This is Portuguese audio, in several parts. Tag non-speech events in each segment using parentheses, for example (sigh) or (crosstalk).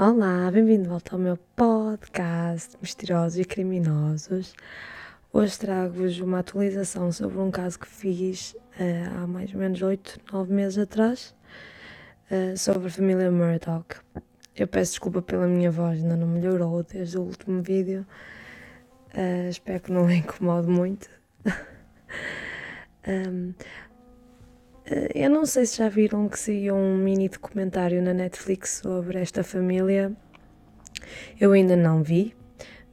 Olá, bem-vindo de volta ao meu podcast Misteriosos e Criminosos. Hoje trago-vos uma atualização sobre um caso que fiz uh, há mais ou menos 8, 9 meses atrás, uh, sobre a família Murdoch. Eu peço desculpa pela minha voz, ainda não melhorou desde o último vídeo. Uh, espero que não a (laughs) incomode muito. (laughs) um, eu não sei se já viram que saiu um mini documentário na Netflix sobre esta família. Eu ainda não vi,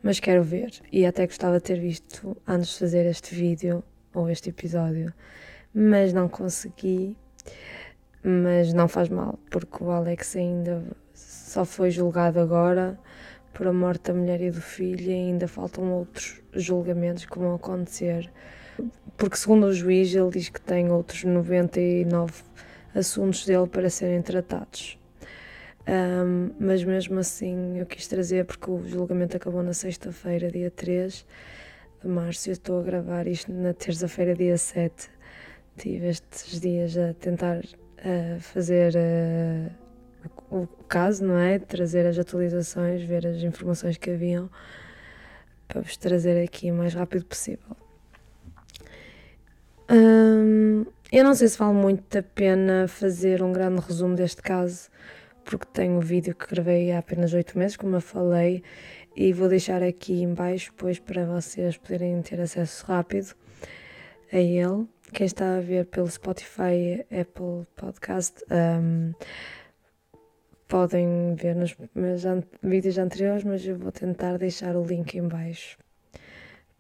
mas quero ver e até gostava de ter visto antes de fazer este vídeo ou este episódio, mas não consegui. Mas não faz mal, porque o Alex ainda só foi julgado agora por a morte da mulher e do filho e ainda faltam outros julgamentos que vão acontecer. Porque, segundo o juiz, ele diz que tem outros 99 assuntos dele para serem tratados. Um, mas mesmo assim eu quis trazer porque o julgamento acabou na sexta-feira, dia 3 de março. Eu estou a gravar isto na terça-feira, dia 7. Tive estes dias a tentar uh, fazer uh, o, caso, não é? Trazer as atualizações, ver as informações que haviam para vos trazer aqui o mais rápido possível. Eu não sei se vale muito a pena fazer um grande resumo deste caso porque tenho um vídeo que gravei há apenas 8 meses, como eu falei, e vou deixar aqui embaixo depois para vocês poderem ter acesso rápido a ele. Quem está a ver pelo Spotify, Apple Podcast, um, podem ver nos meus vídeos anteriores, mas eu vou tentar deixar o link embaixo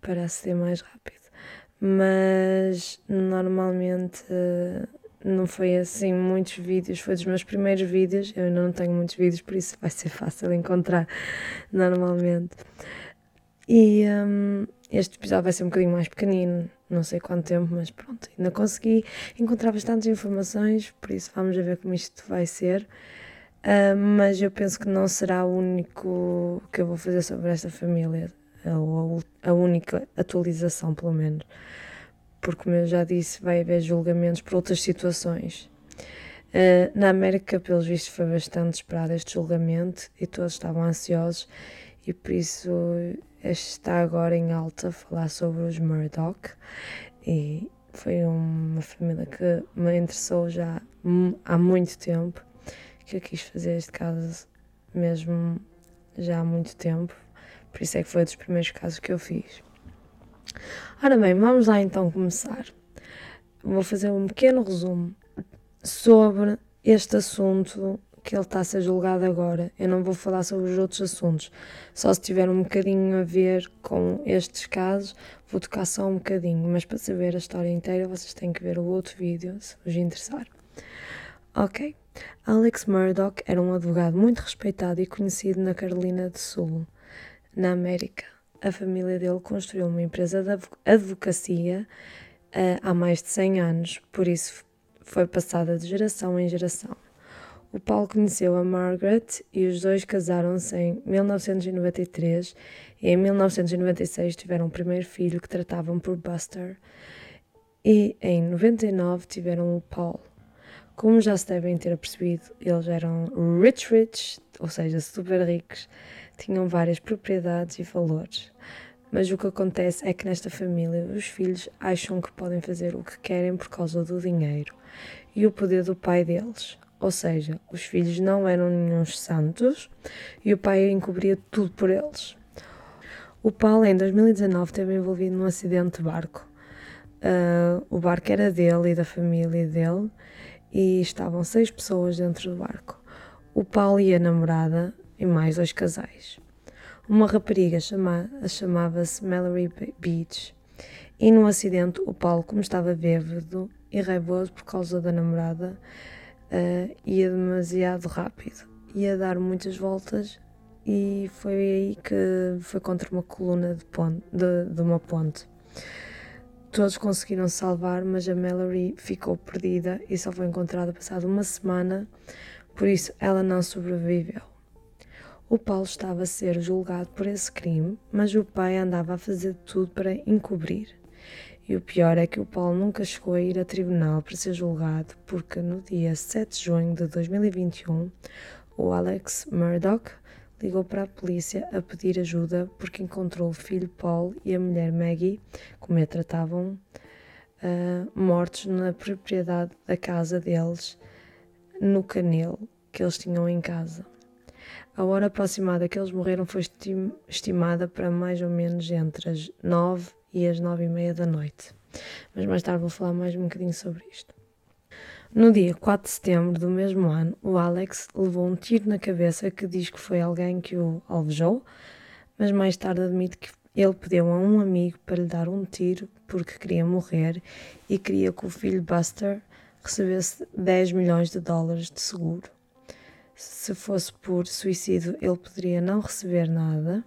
para ser mais rápido. Mas normalmente não foi assim muitos vídeos, foi dos meus primeiros vídeos. Eu ainda não tenho muitos vídeos, por isso vai ser (laughs) fácil encontrar normalmente. E um, este episódio vai ser um bocadinho mais pequenino, não sei quanto tempo, mas pronto, ainda consegui encontrar bastantes informações, por isso vamos ver como isto vai ser. Uh, mas eu penso que não será o único que eu vou fazer sobre esta família, a, a única atualização, pelo menos porque, como eu já disse, vai haver julgamentos por outras situações. Uh, na América, pelos vistos, foi bastante esperado este julgamento e todos estavam ansiosos, e por isso está agora em alta falar sobre os Murdoch. E foi uma família que me interessou já há muito tempo, que eu quis fazer este caso mesmo já há muito tempo, por isso é que foi um dos primeiros casos que eu fiz. Ora bem, vamos lá então começar. Vou fazer um pequeno resumo sobre este assunto que ele está a ser julgado agora. Eu não vou falar sobre os outros assuntos, só se tiver um bocadinho a ver com estes casos, vou tocar só um bocadinho, mas para saber a história inteira vocês têm que ver o outro vídeo, se vos interessar. Ok. Alex Murdoch era um advogado muito respeitado e conhecido na Carolina do Sul, na América a família dele construiu uma empresa de advocacia uh, há mais de 100 anos, por isso foi passada de geração em geração. O Paulo conheceu a Margaret e os dois casaram-se em 1993 e em 1996 tiveram o primeiro filho que tratavam por Buster e em 99 tiveram o Paul. Como já se devem ter percebido, eles eram rich rich, ou seja, super ricos, tinham várias propriedades e valores. Mas o que acontece é que nesta família os filhos acham que podem fazer o que querem por causa do dinheiro e o poder do pai deles. Ou seja, os filhos não eram nenhum santos e o pai encobria tudo por eles. O Paulo, em 2019, esteve envolvido num acidente de barco. Uh, o barco era dele e da família dele e estavam seis pessoas dentro do barco. O Paulo e a namorada e mais dois casais. Uma rapariga chama chamava-se Mallory Beach e no acidente o Paulo, como estava bêbado e raivoso por causa da namorada, uh, ia demasiado rápido, ia dar muitas voltas e foi aí que foi contra uma coluna de, ponte, de, de uma ponte. Todos conseguiram salvar, mas a Mallory ficou perdida e só foi encontrada passada uma semana, por isso ela não sobreviveu. O Paulo estava a ser julgado por esse crime, mas o pai andava a fazer tudo para encobrir. E o pior é que o Paulo nunca chegou a ir a tribunal para ser julgado, porque no dia 7 de junho de 2021, o Alex Murdoch ligou para a polícia a pedir ajuda porque encontrou o filho Paul e a mulher Maggie, como a tratavam, uh, mortos na propriedade da casa deles, no canil que eles tinham em casa. A hora aproximada que eles morreram foi estimada para mais ou menos entre as nove e as nove e meia da noite. Mas mais tarde vou falar mais um bocadinho sobre isto. No dia 4 de setembro do mesmo ano, o Alex levou um tiro na cabeça que diz que foi alguém que o alvejou, mas mais tarde admite que ele pediu a um amigo para lhe dar um tiro porque queria morrer e queria que o filho Buster recebesse 10 milhões de dólares de seguro. Se fosse por suicídio, ele poderia não receber nada,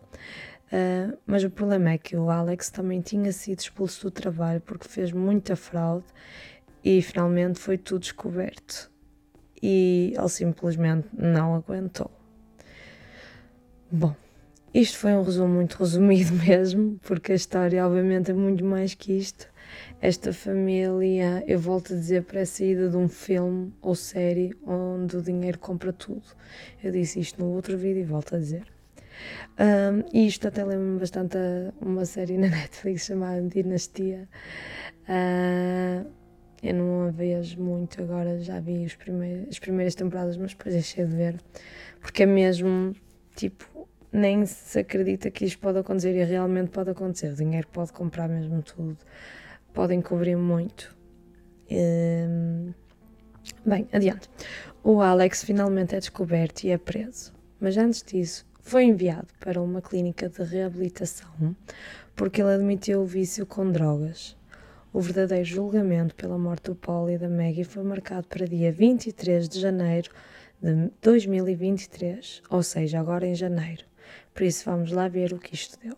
uh, mas o problema é que o Alex também tinha sido expulso do trabalho porque fez muita fraude e finalmente foi tudo descoberto. E ele simplesmente não aguentou. Bom, isto foi um resumo muito resumido (laughs) mesmo, porque a história, obviamente, é muito mais que isto. Esta família, eu volto a dizer, parece saída de um filme ou série onde o dinheiro compra tudo. Eu disse isto no outro vídeo e volto a dizer. Um, e isto até lembra-me bastante a uma série na (laughs) Netflix chamada Dinastia. Uh, eu não a vejo muito agora, já vi os primeiros, as primeiras temporadas, mas depois deixei de ver. Porque é mesmo, tipo, nem se acredita que isto pode acontecer e realmente pode acontecer. O dinheiro pode comprar mesmo tudo, podem cobrir muito. Hum, bem, adiante. O Alex finalmente é descoberto e é preso, mas antes disso foi enviado para uma clínica de reabilitação porque ele admitiu o vício com drogas. O verdadeiro julgamento pela morte do Paul e da Maggie foi marcado para dia 23 de janeiro de 2023, ou seja, agora em janeiro. Por isso, vamos lá ver o que isto deu.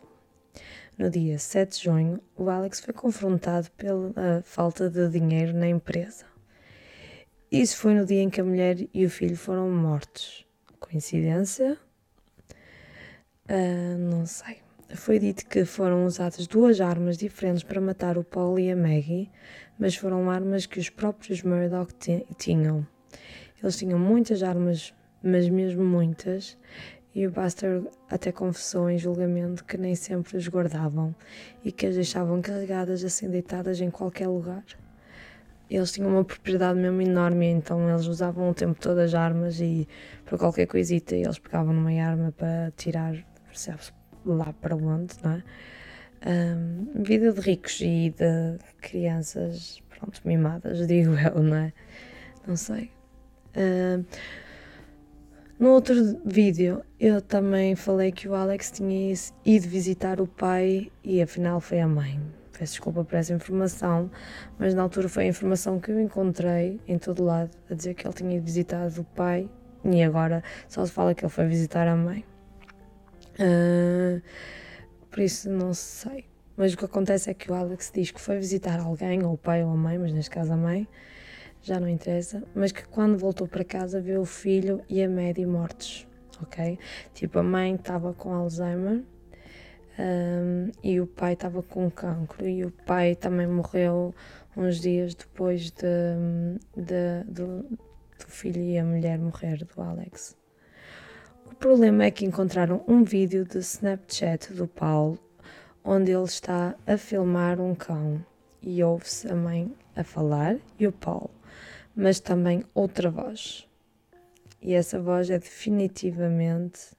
No dia 7 de junho, o Alex foi confrontado pela falta de dinheiro na empresa. Isso foi no dia em que a mulher e o filho foram mortos. Coincidência? Uh, não sei foi dito que foram usadas duas armas diferentes para matar o Paul e a Maggie, mas foram armas que os próprios Murdoch tinham. Eles tinham muitas armas, mas mesmo muitas, e o Buster até confessou em julgamento que nem sempre as guardavam e que as deixavam carregadas assim deitadas em qualquer lugar. Eles tinham uma propriedade mesmo enorme, então eles usavam o tempo todo as armas e para qualquer coisita eles pegavam numa arma para tirar, percebe-se, lá para onde, não é? Um, vida de ricos e de crianças, pronto, mimadas, (laughs) digo eu, não é? Não sei. Um, no outro vídeo eu também falei que o Alex tinha ido visitar o pai e afinal foi a mãe. Peço desculpa por essa informação, mas na altura foi a informação que eu encontrei em todo lado a dizer que ele tinha ido visitar o pai e agora só se fala que ele foi visitar a mãe. Uh, por isso não sei. Mas o que acontece é que o Alex diz que foi visitar alguém, ou o pai ou a mãe, mas neste caso a mãe, já não interessa, mas que quando voltou para casa viu o filho e a Maddie mortos, ok? Tipo, a mãe estava com Alzheimer um, e o pai estava com cancro e o pai também morreu uns dias depois de, de, do, do filho e a mulher morrer do Alex. O problema é que encontraram um vídeo de Snapchat do Paulo onde ele está a filmar um cão e ouve-se a mãe a falar e o Paulo, mas também outra voz. E essa voz é definitivamente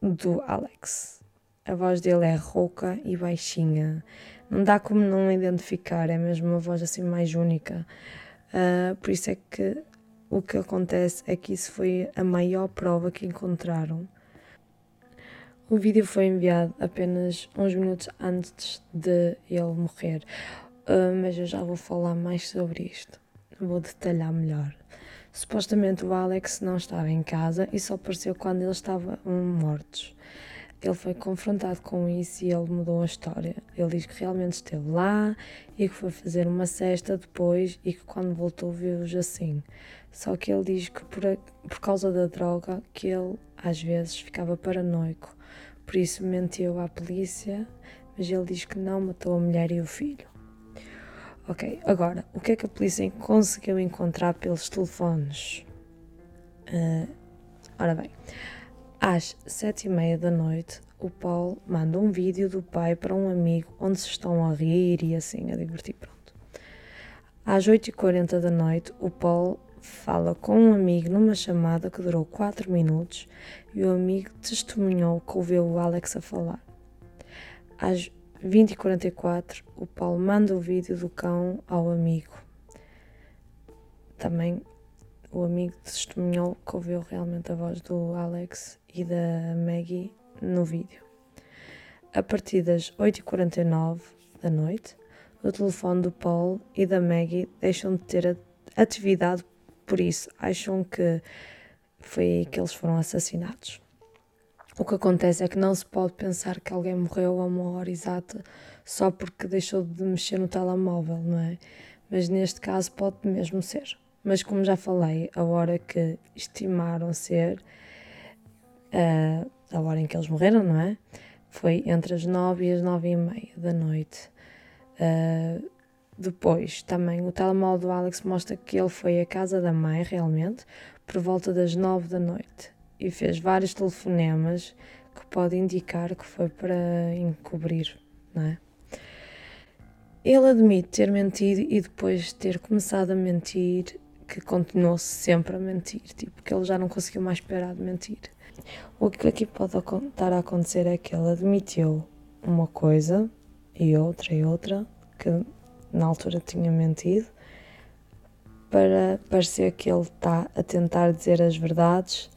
do Alex. A voz dele é rouca e baixinha. Não dá como não identificar, é mesmo uma voz assim mais única. Uh, por isso é que o que acontece é que isso foi a maior prova que encontraram. O vídeo foi enviado apenas uns minutos antes de ele morrer, uh, mas eu já vou falar mais sobre isto. Vou detalhar melhor. Supostamente o Alex não estava em casa e só apareceu quando eles estavam mortos. Ele foi confrontado com isso e ele mudou a história. Ele diz que realmente esteve lá e que foi fazer uma cesta depois e que quando voltou viu-os assim. Só que ele diz que por, a, por causa da droga que ele às vezes ficava paranoico. Por isso mentiu à polícia, mas ele diz que não matou a mulher e o filho. Ok, agora, o que é que a polícia conseguiu encontrar pelos telefones? Uh, ora bem, às sete e meia da noite, o Paulo manda um vídeo do pai para um amigo onde se estão a rir e assim a divertir. Pronto. Às 8h40 da noite, o Paulo fala com um amigo numa chamada que durou 4 minutos e o amigo testemunhou que ouviu o Alex a falar. Às 20h44, o Paulo manda o vídeo do cão ao amigo. Também o amigo testemunhou que ouviu realmente a voz do Alex e da Maggie no vídeo. A partir das 8h49 da noite, o telefone do Paul e da Maggie deixam de ter atividade, por isso acham que foi aí que eles foram assassinados. O que acontece é que não se pode pensar que alguém morreu a uma hora exata só porque deixou de mexer no telemóvel, não é? Mas neste caso pode mesmo ser. Mas como já falei, a hora que estimaram ser uh, a hora em que eles morreram, não é? Foi entre as nove e as nove e meia da noite. Uh, depois, também, o telemóvel do Alex mostra que ele foi à casa da mãe, realmente, por volta das nove da noite e fez vários telefonemas que pode indicar que foi para encobrir, não é? Ele admite ter mentido e depois ter começado a mentir, que continuou -se sempre a mentir, tipo, que ele já não conseguiu mais parar de mentir. O que aqui pode estar a acontecer é que ele admitiu uma coisa e outra e outra que na altura tinha mentido para parecer que ele está a tentar dizer as verdades,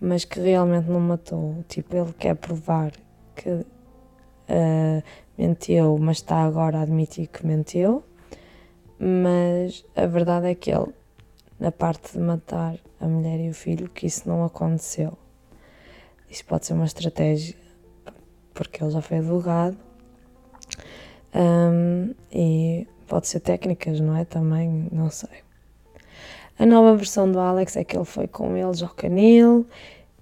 mas que realmente não matou. Tipo, ele quer provar que uh, mentiu, mas está agora a admitir que mentiu. Mas a verdade é que ele, na parte de matar a mulher e o filho, que isso não aconteceu. Isso pode ser uma estratégia, porque ele já foi advogado. Um, e pode ser técnicas, não é? Também, não sei. A nova versão do Alex é que ele foi com eles ao canil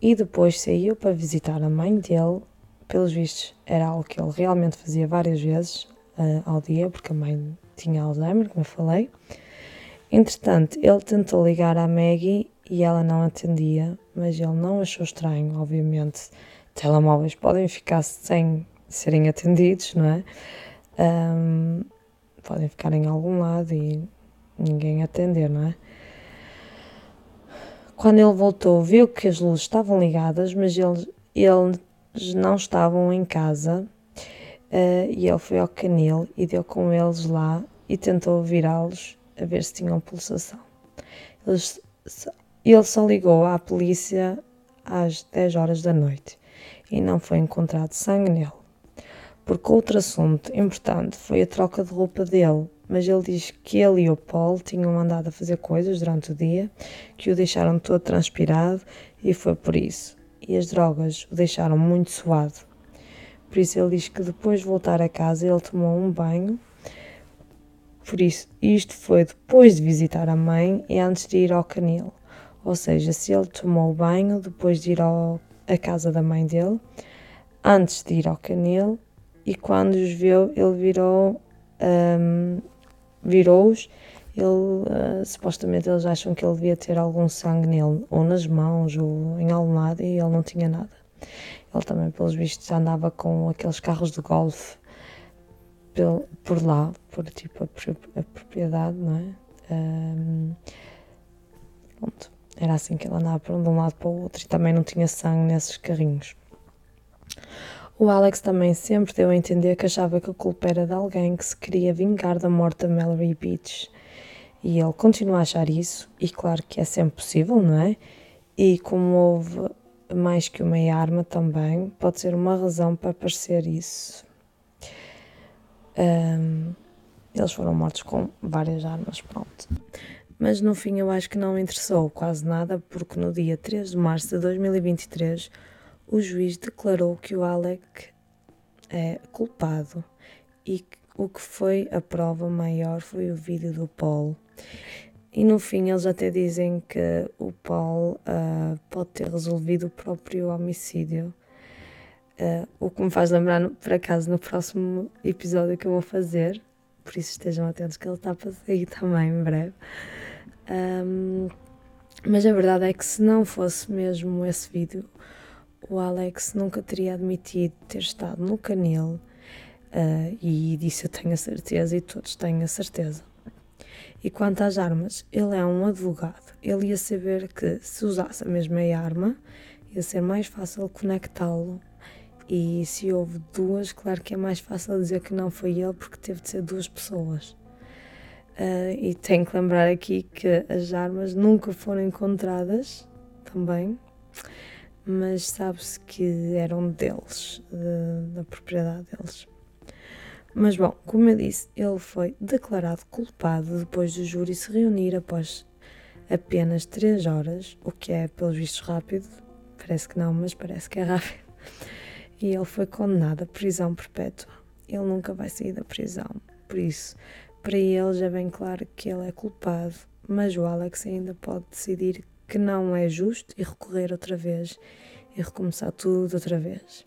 e depois saiu para visitar a mãe dele. Pelos vistos, era algo que ele realmente fazia várias vezes uh, ao dia, porque a mãe tinha Alzheimer, como eu falei. Entretanto, ele tentou ligar à Maggie e ela não atendia, mas ele não achou estranho, obviamente. Telemóveis podem ficar sem serem atendidos, não é? Um, podem ficar em algum lado e ninguém atender, não é? Quando ele voltou, viu que as luzes estavam ligadas, mas eles, eles não estavam em casa. Uh, e ele foi ao canil e deu com eles lá e tentou virá-los a ver se tinham pulsação. Eles ele só ligou à polícia às 10 horas da noite e não foi encontrado sangue nele. Porque outro assunto importante foi a troca de roupa dele, mas ele diz que ele e o Paul tinham andado a fazer coisas durante o dia que o deixaram todo transpirado e foi por isso. E as drogas o deixaram muito suado. Por isso ele diz que depois de voltar a casa ele tomou um banho. Por isso, isto foi depois de visitar a mãe e antes de ir ao canil. Ou seja, se ele tomou banho depois de ir ao, à casa da mãe dele, antes de ir ao canil, e quando os viu, ele virou, um, virou-os. Ele, uh, supostamente eles acham que ele devia ter algum sangue nele, ou nas mãos, ou em algum lado, e ele não tinha nada. Ele também, pelos vistos, andava com aqueles carros de golfe por lá, por tipo a, a propriedade, não é? Um, pronto. Era assim que ele andava de um lado para o outro e também não tinha sangue nesses carrinhos. O Alex também sempre deu a entender que achava que a culpa era de alguém que se queria vingar da morte da Mallory Beach. E ele continua a achar isso, e claro que é sempre possível, não é? E como houve mais que uma arma também, pode ser uma razão para parecer isso. Um, eles foram mortos com várias armas, pronto mas no fim eu acho que não interessou quase nada, porque no dia 3 de março de 2023 o juiz declarou que o Alec é culpado e o que foi a prova maior foi o vídeo do Paul. E no fim eles até dizem que o Paul uh, pode ter resolvido o próprio homicídio. Uh, o que me faz lembrar, por acaso, no próximo episódio que eu vou fazer. Por isso estejam atentos que ele está para sair também em breve. Um, Mas a verdade é que se não fosse mesmo esse vídeo, o Alex nunca teria admitido ter estado no canil uh, e disso eu tenho a certeza e todos têm a certeza. E quanto às armas, ele é um advogado. Ele ia saber que se usasse a mesma arma, ia ser mais fácil conectá-lo. E se houve duas, claro que é mais fácil dizer que não foi ele, porque teve de ser duas pessoas. Uh, e tenho que lembrar aqui que as armas nunca foram encontradas também, mas sabe-se que eram deles, de, da propriedade deles. Mas bom, como eu disse, ele foi declarado culpado depois do júri se reunir após apenas 3 horas, o que é, pelos vistos, rápido. Parece que não, mas parece que é rápido. E ele foi condenado à prisão perpétua. Ele nunca vai sair da prisão. Por isso, para ele já é bem claro que ele é culpado, mas o Alex ainda pode decidir que não é justo e recorrer outra vez e recomeçar tudo outra vez.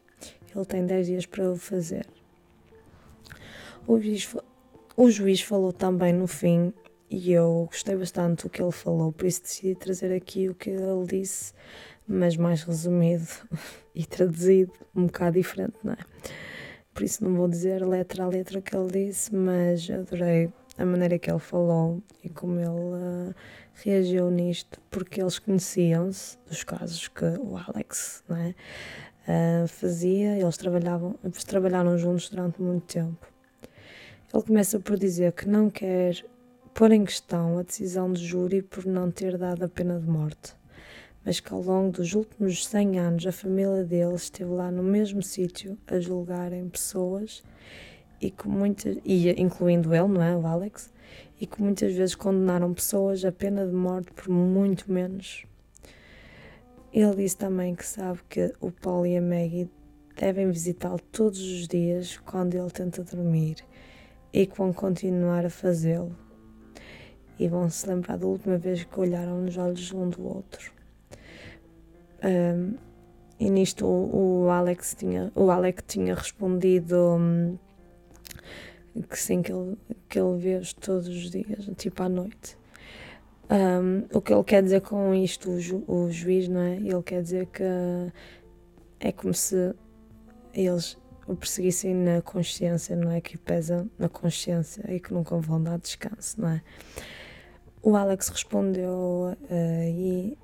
Ele tem 10 dias para o fazer. O juiz, o juiz falou também no fim e eu gostei bastante do que ele falou, por isso decidi trazer aqui o que ele disse, mas mais resumido (laughs) e traduzido, um bocado diferente, não é? por isso não vou dizer letra a letra que ele disse, mas adorei a maneira que ele falou e como ele uh, reagiu nisto, porque eles conheciam-se dos casos que o Alex né, fazia, eles trabalhavam, eles trabalharam juntos durante muito tempo. Ele começa por dizer que não quer pôr em questão a decisão do júri por não ter dado a pena de morte mas que ao longo dos últimos 100 anos a família dele esteve lá no mesmo sítio a julgarem pessoas e que muitas, e incluindo ele, não é, o Alex, e que muitas vezes condenaram pessoas a pena de morte por muito menos. Ele disse também que sabe que o Paul e a Maggie devem visitá-lo todos os dias quando ele tenta dormir e que vão continuar a fazê-lo e vão se lembrar da última vez que olharam nos olhos um do outro. Um, e nisto o, o, Alex tinha, o Alex tinha respondido um, que sim, que ele, que ele vê todos os dias, tipo à noite. Um, o que ele quer dizer com isto, o, ju, o juiz, não é? Ele quer dizer que é como se eles o perseguissem na consciência, não é? Que pesa na consciência e que nunca vão dar descanso, não é? O Alex respondeu uh, e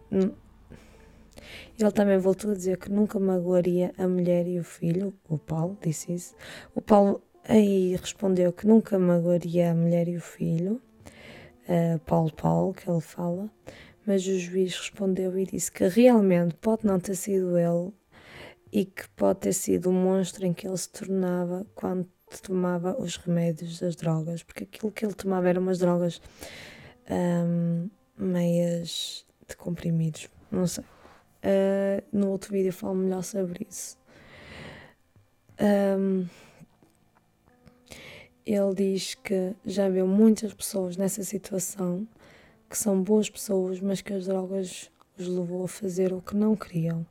ele também voltou a dizer que nunca magoaria a mulher e o filho. O Paulo disse isso. O Paulo aí respondeu que nunca magoaria a mulher e o filho. Uh, Paulo Paulo, que ele fala. Mas o juiz respondeu e disse que realmente pode não ter sido ele e que pode ter sido o monstro em que ele se tornava quando tomava os remédios das drogas, porque aquilo que ele tomava eram umas drogas um, meias de comprimidos, não sei. Uh, no outro vídeo falo melhor sobre isso. Um, ele diz que já viu muitas pessoas nessa situação que são boas pessoas, mas que as drogas os levou a fazer o que não queriam.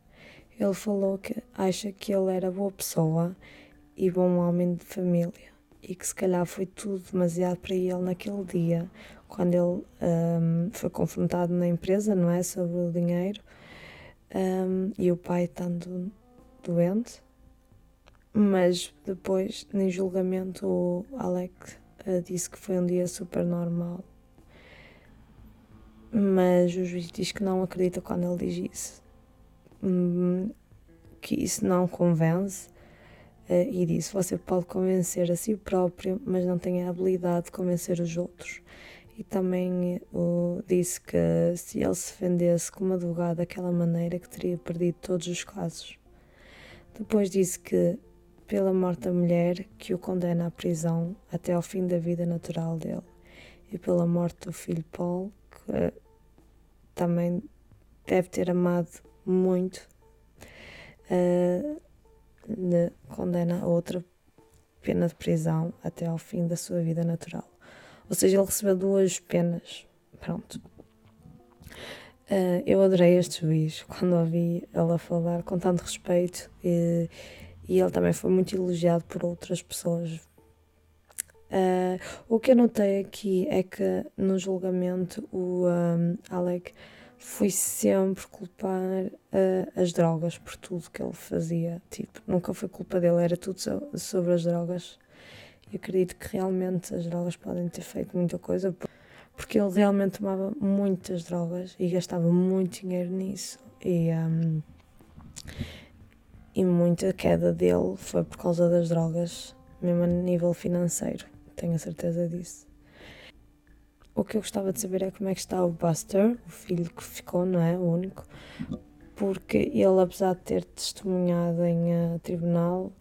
Ele falou que acha que ele era boa pessoa e bom homem de família e que se calhar foi tudo demasiado para ele naquele dia, quando ele um, foi confrontado na empresa, não é? Sobre o dinheiro um, e o pai estando doente. Mas depois, em julgamento, o Alec uh, disse que foi um dia super normal. Mas o juiz diz que não acredita quando ele diz isso. Um, que isso não convence. Uh, e disse: Você pode convencer a si próprio, mas não tem a habilidade de convencer os outros e também uh, disse que se ele se defendesse como advogado daquela maneira que teria perdido todos os casos. Depois disse que pela morte da mulher que o condena à prisão até ao fim da vida natural dele e pela morte do filho Paul que uh, também deve ter amado muito uh, condena a outra pena de prisão até ao fim da sua vida natural. Ou seja, ele recebeu duas penas. Pronto. Uh, eu adorei este juiz quando ouvi ela falar com tanto respeito e, e ele também foi muito elogiado por outras pessoas. Uh, o que eu notei aqui é que no julgamento o um, Alec fui sempre culpar uh, as drogas por tudo que ele fazia. Tipo, nunca foi culpa dele, era tudo so sobre as drogas. E acredito que realmente as drogas podem ter feito muita coisa, porque ele realmente tomava muitas drogas e gastava muito dinheiro nisso. E, um, e muita queda dele foi por causa das drogas, mesmo a nível financeiro, tenho a certeza disso. O que eu gostava de saber é como é que está o Buster, o filho que ficou, não é? O único. Porque ele, apesar de ter testemunhado em uh, tribunal,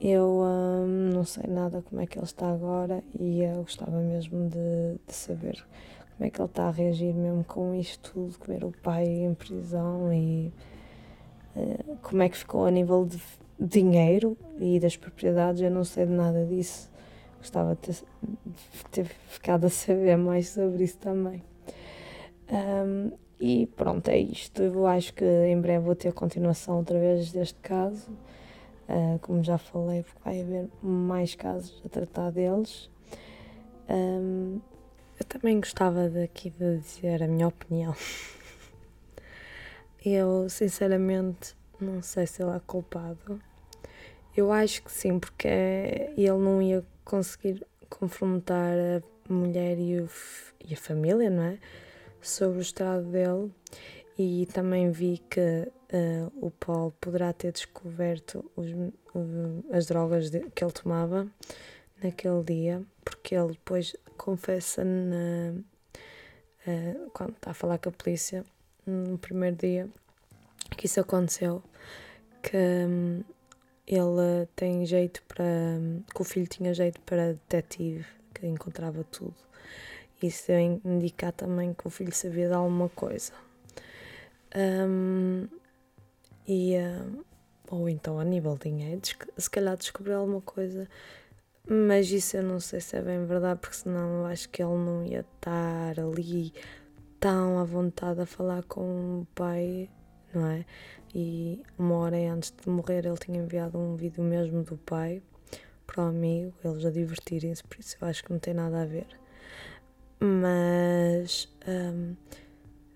eu um, não sei nada como é que ele está agora e eu gostava mesmo de, de, saber como é que ele está a reagir mesmo com isto tudo, comer o pai em prisão e como é que ficou a nível de dinheiro e das propriedades, eu não sei de nada disso. Gostava de ter, de ter ficado a saber mais sobre isso também. Um, e pronto, é isto. Eu acho que em breve vou ter continuação outra vez deste caso. Uh, como já falei, porque vai haver mais casos a tratar deles. Um, eu também gostava daqui de dizer a minha opinião. (laughs) eu, sinceramente, não sei se ele é culpado. Eu acho que sim, porque ele não ia conseguir confrontar a mulher e, o, e a família, não é? Sobre o estado dele. E também vi que uh, o Paul poderá ter descoberto os, as drogas de, que ele tomava naquele dia, porque ele depois confessa na, uh, quando está a falar com a polícia no primeiro dia que isso aconteceu, que um, ele tem jeito para. que o filho tinha jeito para detetive, que encontrava tudo. Isso indicar também que o filho sabia de alguma coisa. Um, e, uh, ou então a nível de dinheiro, se calhar descobriu alguma coisa, mas isso eu não sei se é bem verdade, porque senão eu acho que ele não ia estar ali tão à vontade a falar com o pai, não é? e uma hora antes de morrer ele tinha enviado um vídeo mesmo do pai para o amigo, eles a divertirem-se, por isso eu acho que não tem nada a ver. Mas um,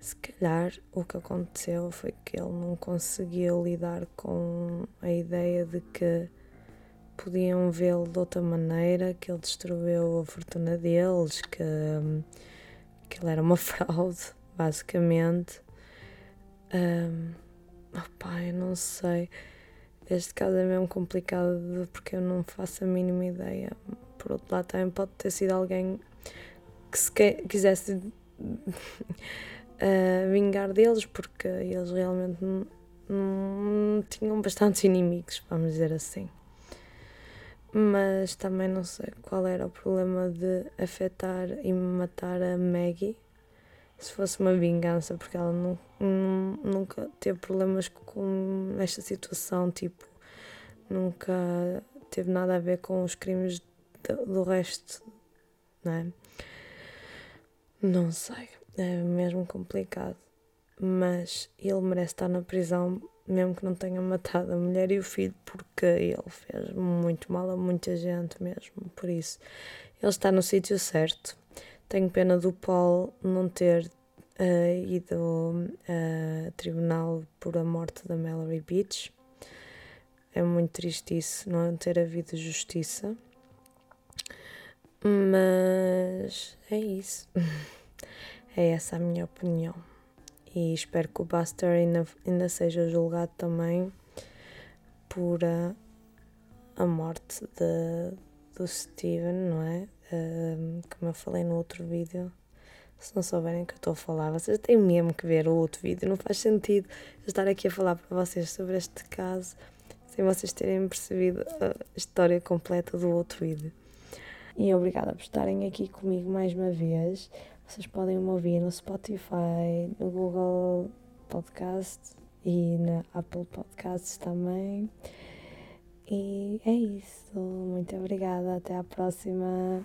se calhar o que aconteceu foi que ele não conseguiu lidar com a ideia de que podiam vê-lo de outra maneira, que ele destruiu a fortuna deles, que, hum, ele era uma (laughs) fraude, basicamente. Um, Opá, eu não sei. Este caso é mesmo complicado porque eu não faço a mínima ideia. Por outro lado, também pode ter sido alguém que se que, quisesse uh, (laughs) vingar deles porque eles realmente tinham bastantes inimigos, vamos dizer assim. Mas também não sei qual era o problema de afetar e matar a Maggie se fosse uma vingança, porque ela nunca teve problemas com esta situação, tipo, nunca teve nada a ver com os crimes do, do resto, não é? Não sei, é mesmo complicado. Mas ele merece estar na prisão, mesmo que não tenha matado a mulher e o filho, porque ele fez muito mal a muita gente mesmo. Por isso, ele está no sítio certo tenho pena do Paul não ter uh, ido a tribunal por a morte da Mallory Beach. É muito triste isso, não ter havido justiça. Mas é isso. (laughs) é essa a minha opinião. E espero que o Buster ainda, ainda seja julgado também por a, a morte de, do Steven, não é? como eu falei no outro vídeo, se não souberem o que eu estou a falar, vocês têm mesmo que ver o outro vídeo. Não faz sentido estar aqui a falar para vocês sobre este caso sem vocês terem percebido a história completa do outro vídeo. E obrigada por estarem aqui comigo mais uma vez. Vocês podem me ouvir no Spotify, no Google Podcast e na Apple Podcasts também. E é isso. Muito obrigada. Até à próxima.